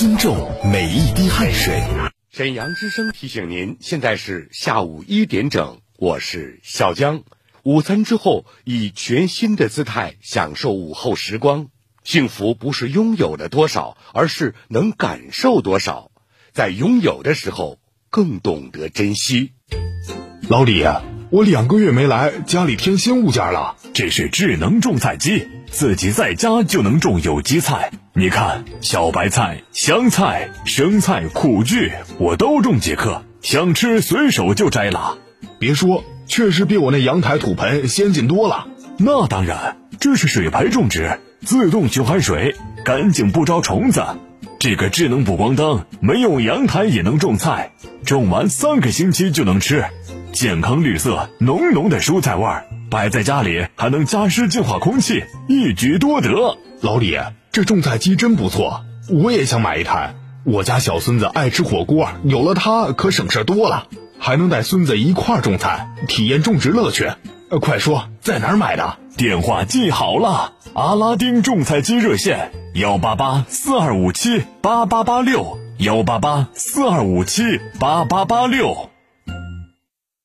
尊重每一滴汗水。沈阳之声提醒您，现在是下午一点整，我是小江。午餐之后，以全新的姿态享受午后时光。幸福不是拥有了多少，而是能感受多少。在拥有的时候，更懂得珍惜。老李呀，我两个月没来，家里添新物件了。这是智能种菜机，自己在家就能种有机菜。你看，小白菜、香菜、生菜、苦苣，我都种几棵，想吃随手就摘了。别说，确实比我那阳台土盆先进多了。那当然，这是水培种植。自动循环水，干净不招虫子。这个智能补光灯，没有阳台也能种菜，种完三个星期就能吃，健康绿色，浓浓的蔬菜味儿，摆在家里还能加湿净化空气，一举多得。老李，这种菜机真不错，我也想买一台。我家小孙子爱吃火锅，有了它可省事多了，还能带孙子一块儿种菜，体验种植乐趣。呃，快说在哪儿买的？电话记好了。阿拉丁种菜机热线：幺八八四二五七八八八六，幺八八四二五七八八八六。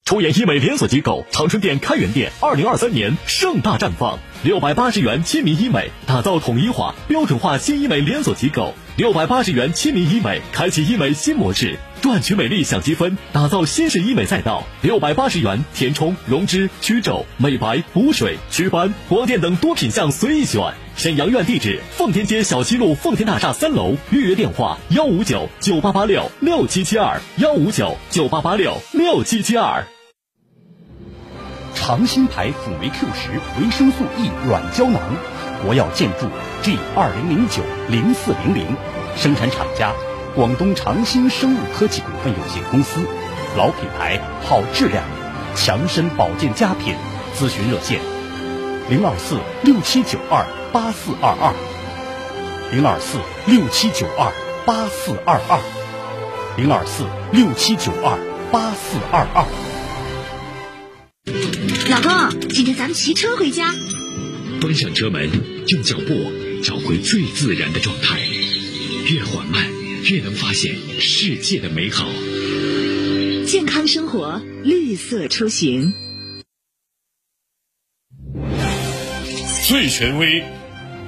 出演医美连锁机构长春店开元店，二零二三年盛大绽放。六百八十元亲民医美，打造统一化、标准化新医美连锁机构。六百八十元亲民医美，开启医美新模式，赚取美丽享积分，打造新式医美赛道。六百八十元填充、溶脂、祛皱、美白、补水、祛斑、光电等多品项随意选。沈阳院地址：奉天街小西路奉天大厦三楼。预约电话：幺五九九八八六六七七二，幺五九九八八六六七七二。长兴牌辅酶 Q 十维生素 E 软胶囊，国药建筑 G 二零零九零四零零，生产厂家广东长兴生物科技股份有限公司，老品牌好质量，强身保健佳品。咨询热线：零二四六七九二八四二二，零二四六七九二八四二二，零二四六七九二八四二二。老公，今天咱们骑车回家。关上车门，用脚步找回最自然的状态，越缓慢越能发现世界的美好。健康生活，绿色出行。最权威，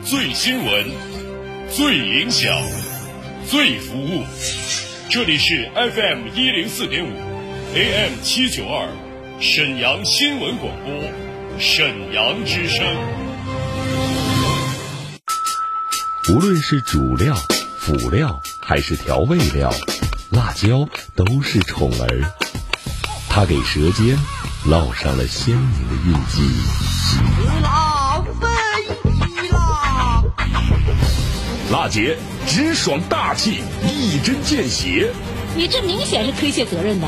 最新闻，最影响，最服务。这里是 FM 一零四点五，AM 七九二。沈阳新闻广播，沈阳之声。无论是主料、辅料还是调味料，辣椒都是宠儿。它给舌尖烙上了鲜明的印记。辣飞啦！辣姐直爽大气，一针见血。你这明显是推卸责任的。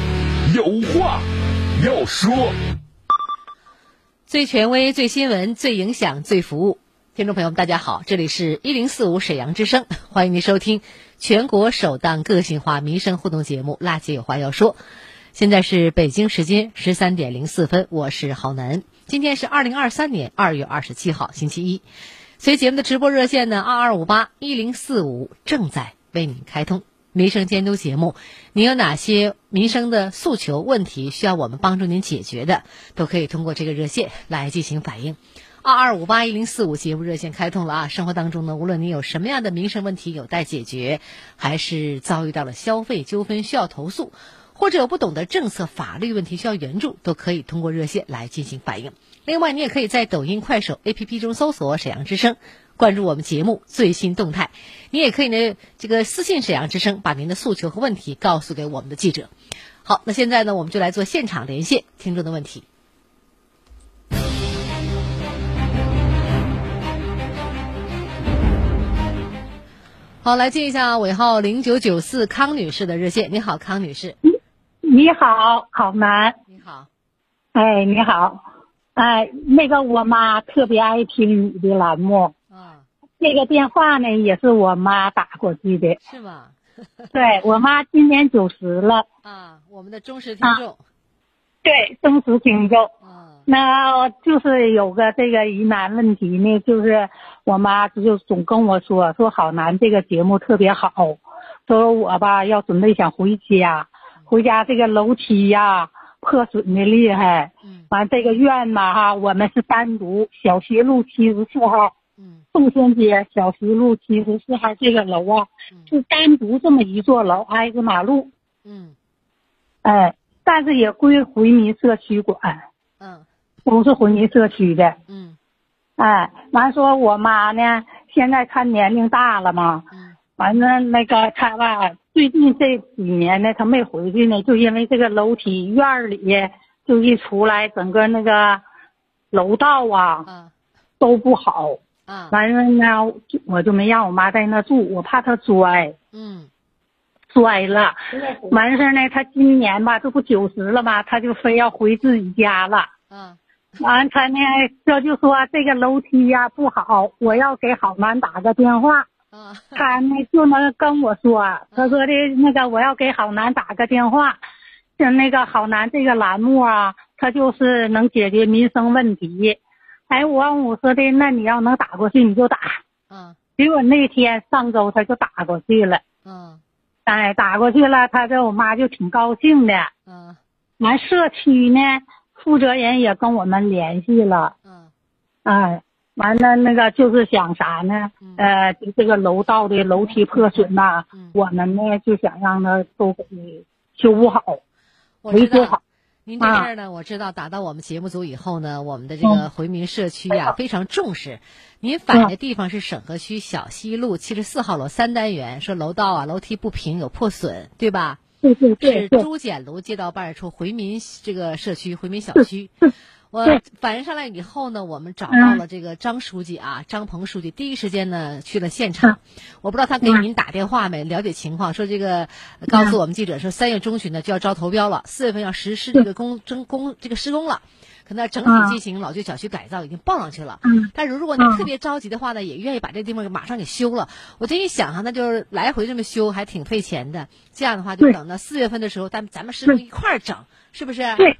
有话要说，最权威、最新闻、最影响、最服务。听众朋友们，大家好，这里是一零四五沈阳之声，欢迎您收听全国首档个性化民生互动节目《辣姐有话要说》。现在是北京时间十三点零四分，我是郝楠。今天是二零二三年二月二十七号，星期一。随节目的直播热线呢，二二五八一零四五正在为您开通。民生监督节目，您有哪些民生的诉求问题需要我们帮助您解决的，都可以通过这个热线来进行反映。二二五八一零四五节目热线开通了啊！生活当中呢，无论您有什么样的民生问题有待解决，还是遭遇到了消费纠纷需要投诉，或者有不懂的政策法律问题需要援助，都可以通过热线来进行反映。另外，你也可以在抖音、快手 APP 中搜索“沈阳之声”。关注我们节目最新动态，你也可以呢，这个私信沈阳之声，把您的诉求和问题告诉给我们的记者。好，那现在呢，我们就来做现场连线听众的问题。好，来接一下尾号零九九四康女士的热线。你好，康女士。你好，好男。你好。哎，你好。哎，那个我妈特别爱听你的栏目。啊。这个电话呢，也是我妈打过去的。是吗？对我妈今年九十了。啊，我们的忠实听众。对，忠实听众。啊。那就是有个这个疑难问题呢，就是我妈就总跟我说说好难这个节目特别好，说我吧要准备想回家，回家这个楼梯呀破损的厉害。嗯。完这个院嘛哈，我们是单独小学路七十四号。嗯。凤仙街小西路七十四号这个楼啊，是单独这么一座楼，挨着马路。嗯。哎，但是也归回民社区管。嗯。都是回民社区的。嗯。哎，完说我妈呢，现在她年龄大了嘛。嗯。完了那个她吧，最近这几年呢，她没回去呢，就因为这个楼梯院里就一出来，整个那个楼道啊，嗯，都不好。啊。完了呢，我就没让我妈在那住，我怕她摔。嗯。摔了，完事儿呢，她今年吧，这不九十了吗，她就非要回自己家了。嗯。完，她呢，这就说这个楼梯呀、不好，我要给好男打个电话。嗯。他呢就能跟我说，她说的那个我要给好男打个电话，就那个好男这个栏目啊，他就是能解决民生问题。哎，我五说的，那你要能打过去你就打。嗯。结果那天上周他就打过去了。嗯。哎，打过去了，他这我妈就挺高兴的。嗯。完，社区呢？负责人也跟我们联系了，嗯，哎，完了那个就是想啥呢？呃，就这个楼道的楼梯破损呐，我们呢就想让他都给修补好，维修好。您这事儿呢，我知道打到我们节目组以后呢，我们的这个回民社区呀非常重视。您反映的地方是沈河区小西路七十四号楼三单元，说楼道啊楼梯不平有破损，对吧？对对对，是朱简路街道办事处回民这个社区回民小区。我反映上来以后呢，我们找到了这个张书记啊，张鹏书记，第一时间呢去了现场。我不知道他给您打电话没，了解情况，说这个告诉我们记者说，三月中旬呢就要招投标了，四月份要实施这个工征工这个施工了。可能整体进行老旧小区改造已经报上去了，但是如果你特别着急的话呢，也愿意把这地方马上给修了。我这一想哈，那就是来回这么修还挺费钱的。这样的话，就等到四月份的时候，咱咱们施工一块儿整，是不是？对，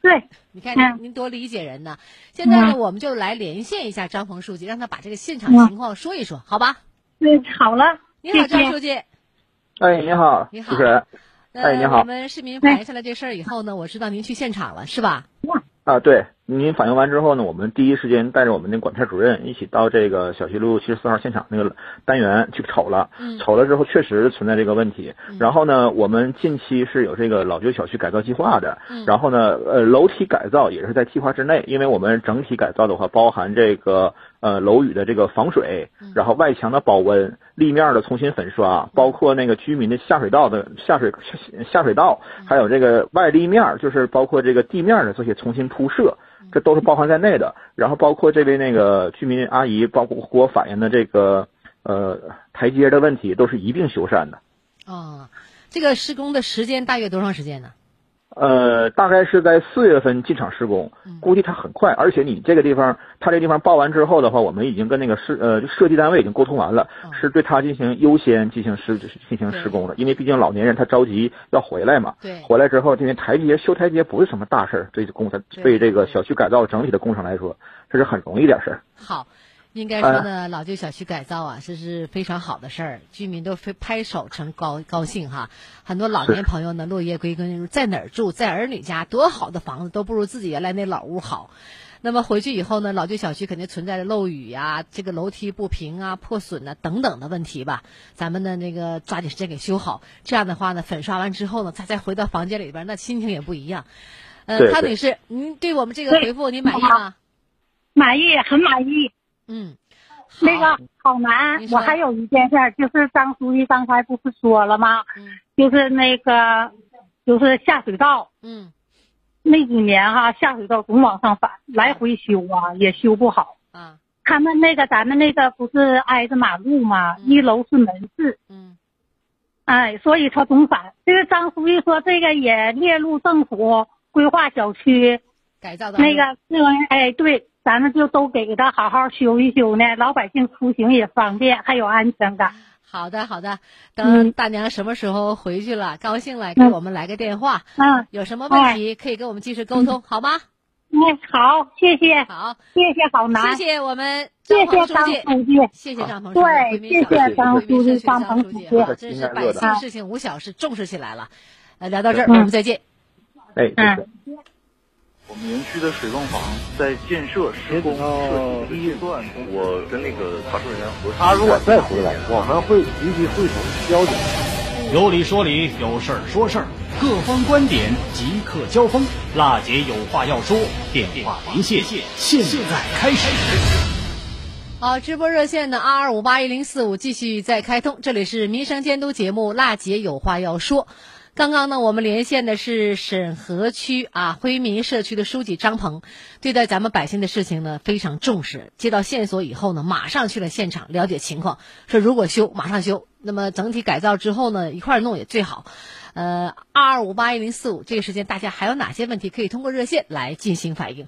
对。你看您您多理解人呢。现在呢，我们就来连线一下张鹏书记，让他把这个现场情况说一说，好吧？嗯，好了。你好，张书记。哎，你好，你好，主持人。哎，你好。我们市民反映下来这事儿以后呢，我知道您去现场了，是吧？啊，对，您反映完之后呢，我们第一时间带着我们的管片主任一起到这个小西路七十四号现场那个单元去瞅了，瞅了之后确实存在这个问题。然后呢，我们近期是有这个老旧小区改造计划的，然后呢，呃，楼梯改造也是在计划之内，因为我们整体改造的话，包含这个呃楼宇的这个防水，然后外墙的保温，立面的重新粉刷，包括那个居民的下水道的下水下水道，还有这个外立面，就是包括这个地面的这些重新铺设。这都是包含在内的，然后包括这位那个居民阿姨，包括给我反映的这个呃台阶的问题，都是一并修缮的。哦，这个施工的时间大约多长时间呢？呃，大概是在四月份进场施工，估计它很快。而且你这个地方，它这地方报完之后的话，我们已经跟那个设呃设计单位已经沟通完了，是对他进行优先进行施进行施工的。因为毕竟老年人他着急要回来嘛，对，回来之后，因为台阶修台阶不是什么大事儿，对工程对这个小区改造整体的工程来说，这是很容易点事儿。好。应该说呢，老旧小区改造啊，这是非常好的事儿，居民都非拍手称高高兴哈。很多老年朋友呢，落叶归根，在哪儿住，在儿女家，多好的房子都不如自己原来那老屋好。那么回去以后呢，老旧小区肯定存在着漏雨呀、这个楼梯不平啊、破损啊等等的问题吧。咱们呢，那个抓紧时间给修好。这样的话呢，粉刷完之后呢，再再回到房间里边，那心情也不一样。呃，康女士，您对我们这个回复您满意吗？满意，很满意。嗯，那个好难，我还有一件事，就是张书记刚才不是说了吗？嗯，就是那个，就是下水道。嗯，那几年哈，下水道总往上反，来回修啊，也修不好。啊，他们那个咱们那个不是挨着马路吗？一楼是门市。嗯。哎，所以他总反。这个张书记说，这个也列入政府规划小区改造的那个那玩意儿，哎，对，咱们就都给他好好修一修呢，老百姓出行也方便，还有安全感。好的，好的。等大娘什么时候回去了，高兴了，给我们来个电话。嗯。有什么问题可以跟我们及时沟通，好吗？嗯，好，谢谢。好，谢谢郝楠。谢谢我们谢谢张书记，谢谢张鹏书记。对，谢谢张书记、张鹏书记。真是百姓事情无小事，重视起来了。呃，聊到这儿，我们再见。哎，嗯。我们园区的水泵房在建设施工设计阶段，我跟那个查收人员核他如果再回来，我们会立即会同交警。有理说理，有事儿说事儿，各方观点即刻交锋。辣姐有话要说，电话连线现在开始。好，直播热线的二二五八一零四五继续在开通，这里是民生监督节目《辣姐有话要说》。刚刚呢，我们连线的是沈河区啊辉民社区的书记张鹏，对待咱们百姓的事情呢非常重视。接到线索以后呢，马上去了现场了解情况，说如果修马上修，那么整体改造之后呢一块儿弄也最好。呃，二二五八一零四五这个时间，大家还有哪些问题可以通过热线来进行反映？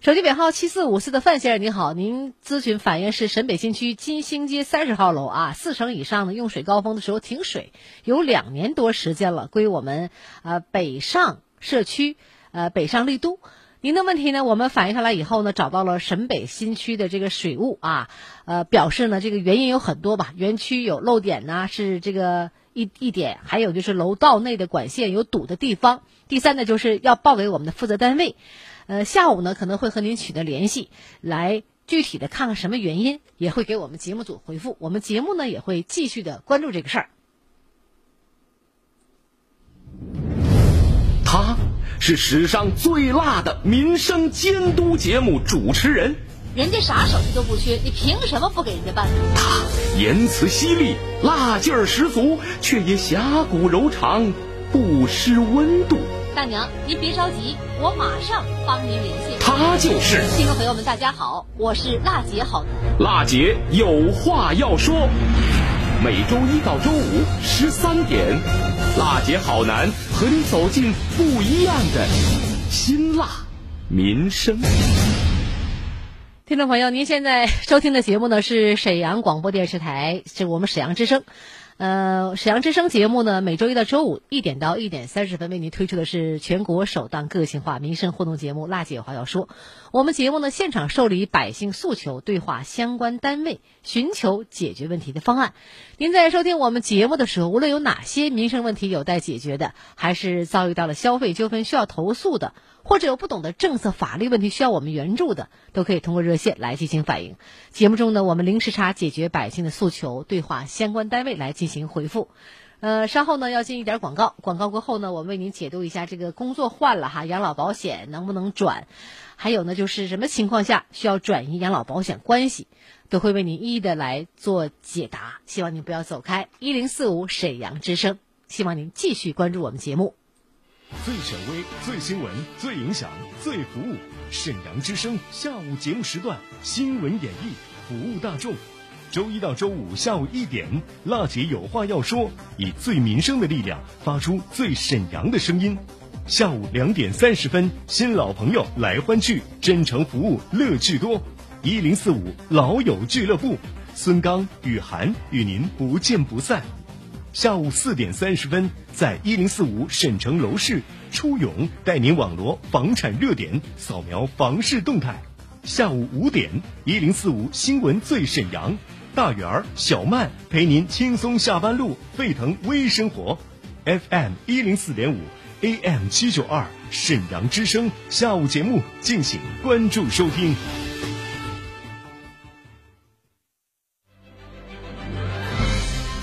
手机尾号七四五四的范先生您好，您咨询反映是沈北新区金星街三十号楼啊，四层以上的用水高峰的时候停水，有两年多时间了，归我们呃北上社区呃北上丽都。您的问题呢，我们反映下来以后呢，找到了沈北新区的这个水务啊，呃表示呢这个原因有很多吧，园区有漏点呢，是这个一一点，还有就是楼道内的管线有堵的地方，第三呢就是要报给我们的负责单位。呃，下午呢可能会和您取得联系，来具体的看看什么原因，也会给我们节目组回复。我们节目呢也会继续的关注这个事儿。他是史上最辣的民生监督节目主持人，人家啥手续都不缺，你凭什么不给人家办？他言辞犀利，辣劲儿十足，却也侠骨柔肠，不失温度。大娘，您别着急，我马上帮您联系。他就是听众朋友们，大家好，我是辣姐好男。辣姐有话要说，每周一到周五十三点，辣姐好男和你走进不一样的辛辣民生。听众朋友，您现在收听的节目呢是沈阳广播电视台，是我们沈阳之声。呃，沈阳之声节目呢，每周一到周五一点到一点三十分为您推出的是全国首档个性化民生互动节目《辣姐有话要说》。我们节目呢，现场受理百姓诉求，对话相关单位，寻求解决问题的方案。您在收听我们节目的时候，无论有哪些民生问题有待解决的，还是遭遇到了消费纠纷需要投诉的，或者有不懂的政策法律问题需要我们援助的，都可以通过热线来进行反映。节目中呢，我们零时差解决百姓的诉求，对话相关单位来进行回复。呃，稍后呢要进一点广告，广告过后呢，我为您解读一下这个工作换了哈，养老保险能不能转？还有呢，就是什么情况下需要转移养老保险关系，都会为您一一的来做解答。希望您不要走开，一零四五沈阳之声，希望您继续关注我们节目。最权威、最新闻、最影响、最服务，沈阳之声下午节目时段新闻演绎，服务大众。周一到周五下午一点，辣姐有话要说，以最民生的力量发出最沈阳的声音。下午两点三十分，新老朋友来欢聚，真诚服务，乐趣多。一零四五老友俱乐部，孙刚、雨涵与您不见不散。下午四点三十分，在一零四五沈城楼市，初勇带您网罗房产热点，扫描房市动态。下午五点，一零四五新闻最沈阳，大圆儿、小曼陪您轻松下班路，沸腾微生活。FM 一零四点五，AM 七九二，沈阳之声下午节目，敬请关注收听。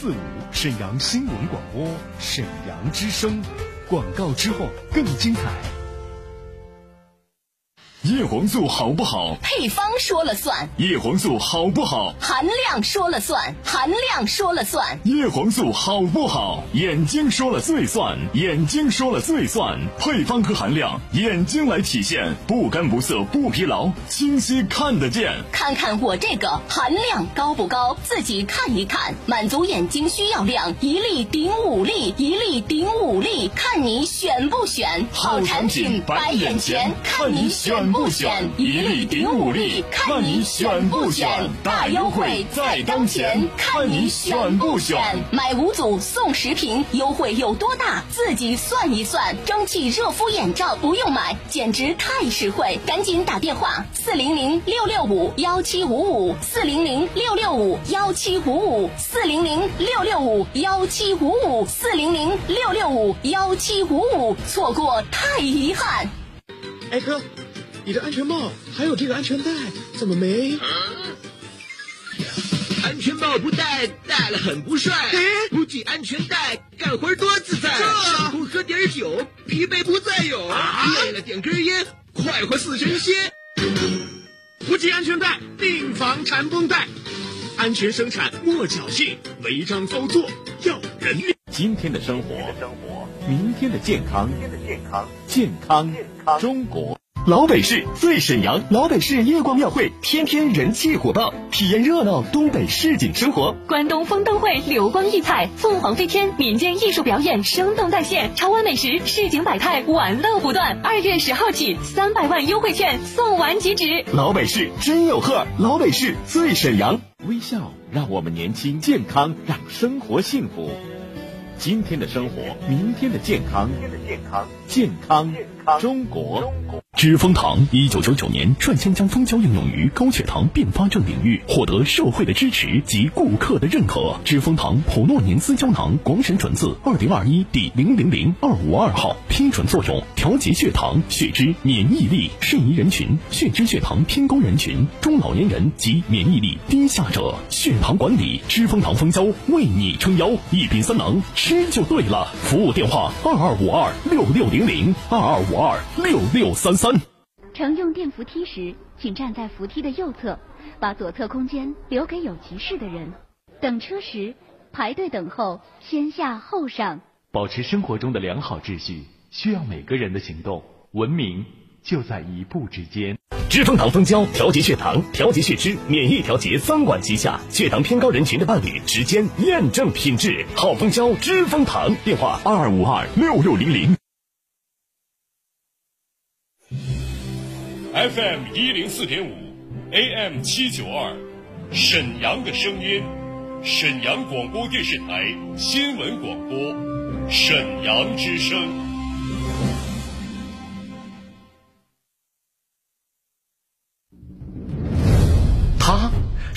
四五沈阳新闻广播，沈阳之声。广告之后更精彩。叶黄素好不好？配方说了算。叶黄素好不好？含量说了算。含量说了算。叶黄素好不好？眼睛说了最算。眼睛说了最算。配方和含量，眼睛来体现，不干不涩不疲劳，清晰看得见。看看我这个含量高不高？自己看一看，满足眼睛需要量，一粒顶五粒，一粒顶五粒，看你选不选？好产品摆眼前，看你选不选？一粒顶五粒，看你选不选？大优惠在当前，看你选不选？买五组送十瓶，优惠有多大？自己算一算。蒸汽热敷眼罩不用买，简直太实惠！赶紧打电话四零零六六五幺七五五四零零六六五幺七五五四零零六六五幺七五五四零零六六五幺七五五，错过太遗憾。哎哥，你的安全帽还有这个安全带怎么没？安全帽不戴，戴了很不帅；不系安全带，干活多自在。上空喝点酒，疲惫不再有；累了点根烟，快活似神仙。不系安全带，病房缠绷带。安全生产莫侥幸，违章操作要人命。今天的生活，明天的健康，健康中国。老北市最沈阳，老北市夜光庙会天天人气火爆，体验热闹东北市井生活。关东风灯会流光溢彩，凤凰飞天民间艺术表演生动再现，潮玩美食市井百态玩乐不断。二月十号起，三百万优惠券送完即止。老北市真有贺，老北市最沈阳。微笑让我们年轻，健康让生活幸福。今天的生活，明天的健康，健康中国。知蜂堂一九九九年率先将蜂胶应用于高血糖并发症领域，获得社会的支持及顾客的认可。知蜂堂普诺宁斯胶囊广审准字二零二一第零零零二五二号，批准作用：调节血糖、血脂、免疫力。适宜人群：血脂、血糖偏高人群、中老年人及免疫力低下者。血糖管理，知蜂堂蜂胶为你撑腰，一品三能，吃就对了。服务电话：二二五二六六零零二二五二六六三三。乘用电扶梯时，请站在扶梯的右侧，把左侧空间留给有急事的人。等车时，排队等候，先下后上。保持生活中的良好秩序，需要每个人的行动。文明就在一步之间。知蜂糖蜂胶调节血糖、调节血脂、免疫调节三管齐下，血糖偏高人群的伴侣，时间验证品质。好蜂胶，知蜂糖。电话：二二五二六六零零。FM 一零四点五，AM 七九二，沈阳的声音，沈阳广播电视台新闻广播，沈阳之声。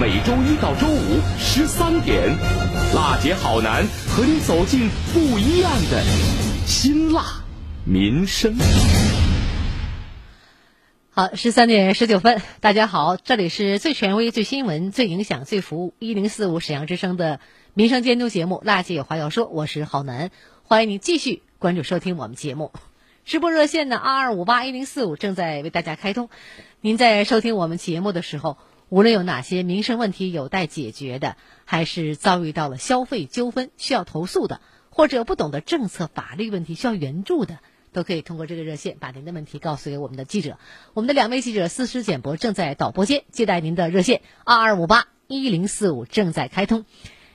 每周一到周五十三点，辣姐好男和你走进不一样的辛辣民生。好，十三点十九分，大家好，这里是最权威、最新闻、最影响、最服务一零四五沈阳之声的民生监督节目《辣姐有话要说》，我是郝楠，欢迎您继续关注收听我们节目。直播热线呢，二二五八一零四五正在为大家开通。您在收听我们节目的时候，无论有哪些民生问题有待解决的，还是遭遇到了消费纠纷需要投诉的，或者有不懂的政策法律问题需要援助的。都可以通过这个热线把您的问题告诉给我们的记者。我们的两位记者思思、简博正在导播间接待您的热线，二二五八一零四五正在开通。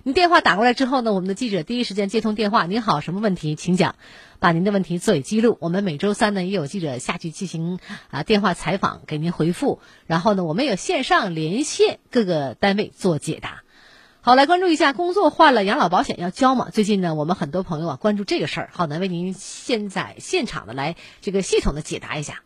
您电话打过来之后呢，我们的记者第一时间接通电话。您好，什么问题，请讲，把您的问题作为记录。我们每周三呢也有记者下去进行啊电话采访，给您回复。然后呢，我们有线上连线各个单位做解答。好，来关注一下，工作换了，养老保险要交吗？最近呢，我们很多朋友啊关注这个事儿。好，难为您现在现场的来这个系统的解答一下。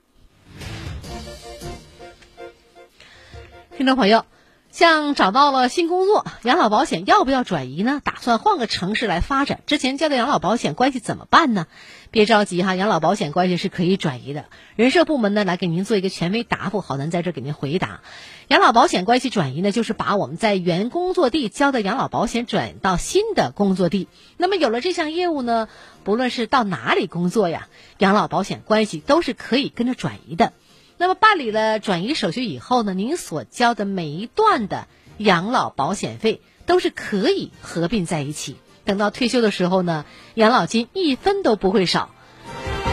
听众朋友。像找到了新工作，养老保险要不要转移呢？打算换个城市来发展，之前交的养老保险关系怎么办呢？别着急哈，养老保险关系是可以转移的。人社部门呢来给您做一个权威答复，好咱在这给您回答。养老保险关系转移呢，就是把我们在原工作地交的养老保险转到新的工作地。那么有了这项业务呢，不论是到哪里工作呀，养老保险关系都是可以跟着转移的。那么办理了转移手续以后呢，您所交的每一段的养老保险费都是可以合并在一起，等到退休的时候呢，养老金一分都不会少。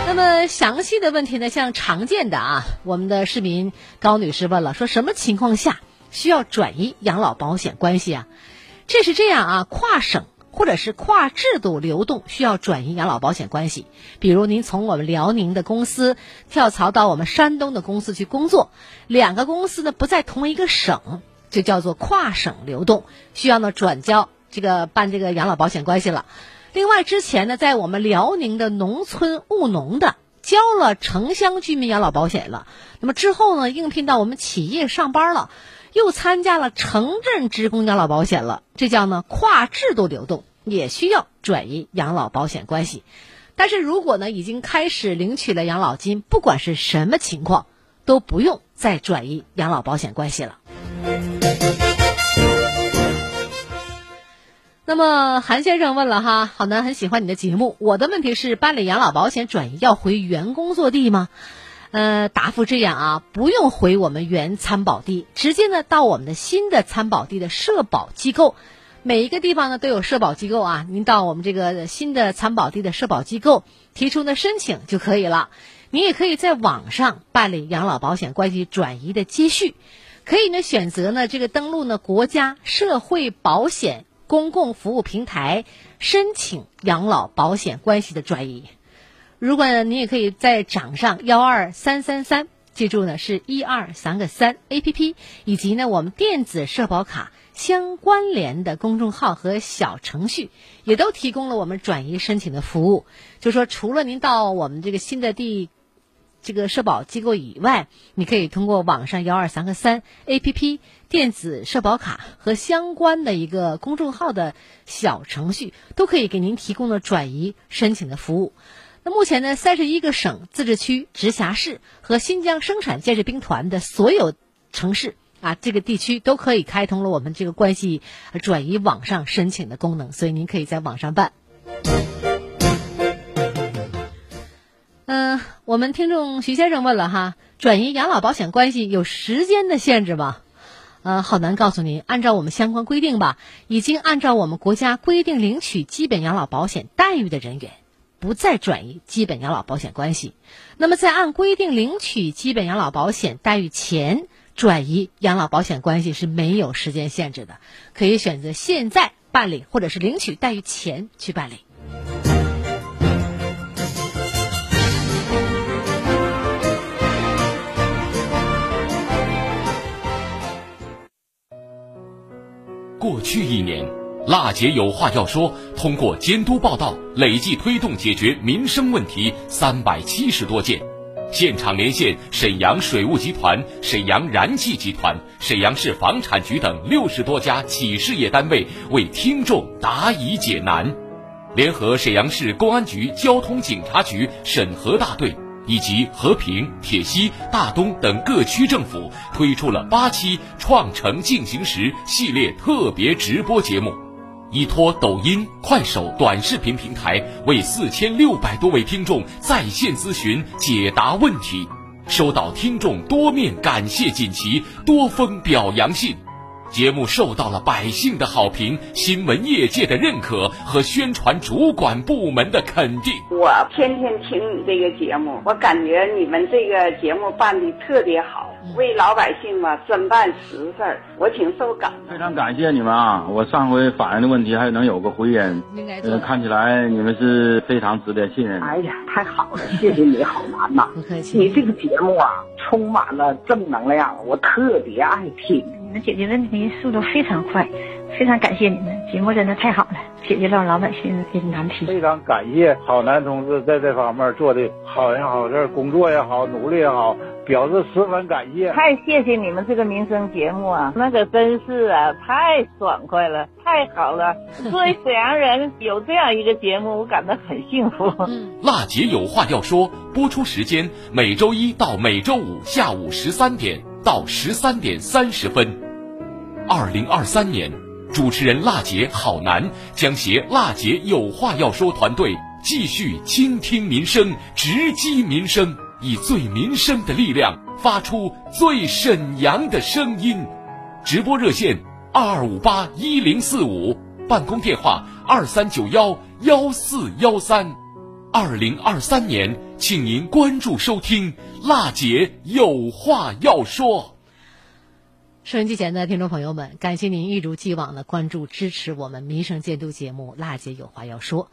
那么详细的问题呢，像常见的啊，我们的市民高女士问了，说什么情况下需要转移养老保险关系啊？这是这样啊，跨省。或者是跨制度流动需要转移养老保险关系，比如您从我们辽宁的公司跳槽到我们山东的公司去工作，两个公司呢不在同一个省，就叫做跨省流动，需要呢转交这个办这个养老保险关系了。另外，之前呢在我们辽宁的农村务农的交了城乡居民养老保险了，那么之后呢应聘到我们企业上班了，又参加了城镇职工养老保险了，这叫呢跨制度流动。也需要转移养老保险关系，但是如果呢已经开始领取了养老金，不管是什么情况，都不用再转移养老保险关系了。那么韩先生问了哈，好男很喜欢你的节目，我的问题是办理养老保险转移要回原工作地吗？呃，答复这样啊，不用回我们原参保地，直接呢到我们的新的参保地的社保机构。每一个地方呢都有社保机构啊，您到我们这个新的参保地的社保机构提出呢申请就可以了。您也可以在网上办理养老保险关系转移的接续，可以呢选择呢这个登录呢国家社会保险公共服务平台申请养老保险关系的转移。如果呢您也可以在掌上幺二三三三，记住呢是一二三个三 A P P，以及呢我们电子社保卡。相关联的公众号和小程序也都提供了我们转移申请的服务。就说除了您到我们这个新的地这个社保机构以外，你可以通过网上幺二三个三 A P P 电子社保卡和相关的一个公众号的小程序，都可以给您提供了转移申请的服务。那目前呢，三十一个省、自治区、直辖市和新疆生产建设兵团的所有城市。啊，这个地区都可以开通了我们这个关系转移网上申请的功能，所以您可以在网上办。嗯，我们听众徐先生问了哈，转移养老保险关系有时间的限制吗？呃，好难告诉您，按照我们相关规定吧，已经按照我们国家规定领取基本养老保险待遇的人员，不再转移基本养老保险关系。那么在按规定领取基本养老保险待遇前。转移养老保险关系是没有时间限制的，可以选择现在办理，或者是领取待遇前去办理。过去一年，辣姐有话要说，通过监督报道，累计推动解决民生问题三百七十多件。现场连线沈阳水务集团、沈阳燃气集团、沈阳市房产局等六十多家企事业单位，为听众答疑解难。联合沈阳市公安局交通警察局审核大队以及和平、铁西、大东等各区政府，推出了八期“创城进行时”系列特别直播节目。依托抖音、快手短视频平台，为四千六百多位听众在线咨询解答问题，收到听众多面感谢锦旗、多封表扬信。节目受到了百姓的好评、新闻业界的认可和宣传主管部门的肯定。我天天听你这个节目，我感觉你们这个节目办的特别好，为老百姓嘛真办实事儿，我挺受感动。非常感谢你们啊！我上回反映的问题还能有个回音，呃，看起来你们是非常值得信任。哎呀，太好了，谢谢你，好难呐！不客气。你这个节目啊，充满了正能量，我特别爱听。你们解决问题速度非常快，非常感谢你们，节目真的太好了，解决了老百姓的难题。非常感谢郝楠同志在这方面做的好人好事，工作也好，努力也好，表示十分感谢。太谢谢你们这个民生节目啊，那可真是啊，太爽快了，太好了。作为沈阳人，有这样一个节目，我感到很幸福。辣姐有话要说，播出时间每周一到每周五下午十三点到十三点三十分。二零二三年，主持人辣姐好难将携辣姐有话要说团队，继续倾听民生，直击民生，以最民生的力量，发出最沈阳的声音。直播热线：二二五八一零四五，办公电话：二三九幺幺四幺三。二零二三年，请您关注收听辣姐有话要说。收音机前的听众朋友们，感谢您一如既往的关注支持我们民生监督节目《辣姐有话要说》。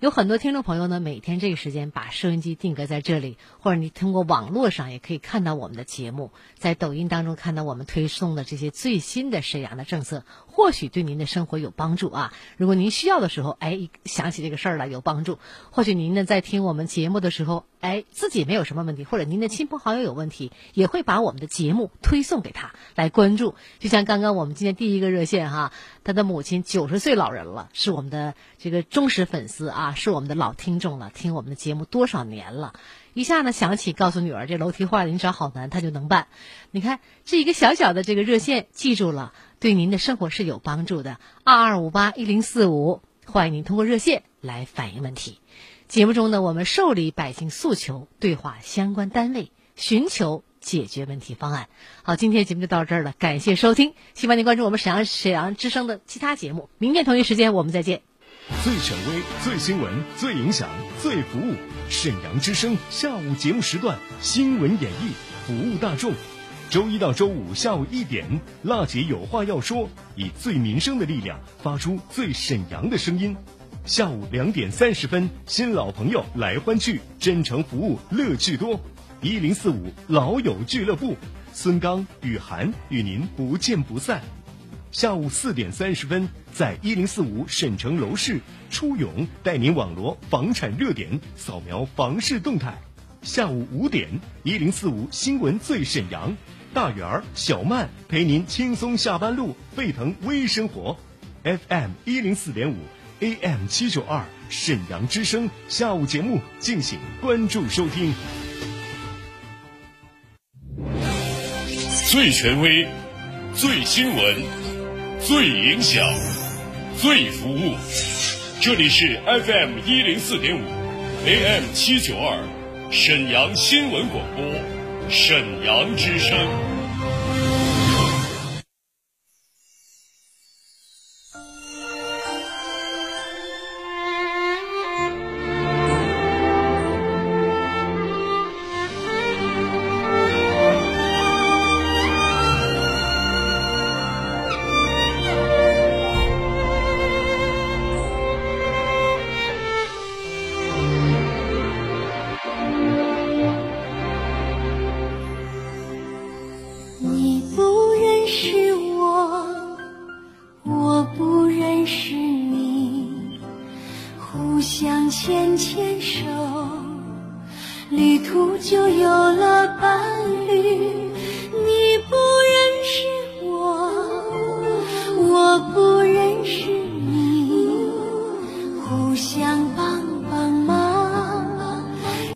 有很多听众朋友呢，每天这个时间把收音机定格在这里，或者你通过网络上也可以看到我们的节目，在抖音当中看到我们推送的这些最新的沈阳的政策，或许对您的生活有帮助啊。如果您需要的时候，哎，想起这个事儿了有帮助；或许您呢在听我们节目的时候，哎，自己没有什么问题，或者您的亲朋好友有问题，也会把我们的节目推送给他来关注。就像刚刚我们今天第一个热线哈，他的母亲九十岁老人了，是我们的这个忠实粉丝啊。是我们的老听众了，听我们的节目多少年了，一下呢想起告诉女儿这楼梯坏了，你找好男他就能办。你看这一个小小的这个热线，记住了，对您的生活是有帮助的。二二五八一零四五，欢迎您通过热线来反映问题。节目中呢，我们受理百姓诉求，对话相关单位，寻求解决问题方案。好，今天节目就到这儿了，感谢收听，希望您关注我们沈阳沈阳之声的其他节目。明天同一时间我们再见。最权威、最新闻、最影响、最服务，沈阳之声下午节目时段新闻演绎，服务大众。周一到周五下午一点，辣姐有话要说，以最民生的力量发出最沈阳的声音。下午两点三十分，新老朋友来欢聚，真诚服务，乐趣多。一零四五老友俱乐部，孙刚、雨涵与您不见不散。下午四点三十分，在一零四五沈城楼市，初勇带您网罗房产热点，扫描房市动态。下午五点，一零四五新闻最沈阳，大圆儿、小曼陪您轻松下班路，沸腾微生活。FM 一零四点五，AM 七九二，沈阳之声下午节目，敬请关注收听。最权威，最新闻。最影响，最服务，这里是 FM 一零四点五，AM 七九二，沈阳新闻广播，沈阳之声。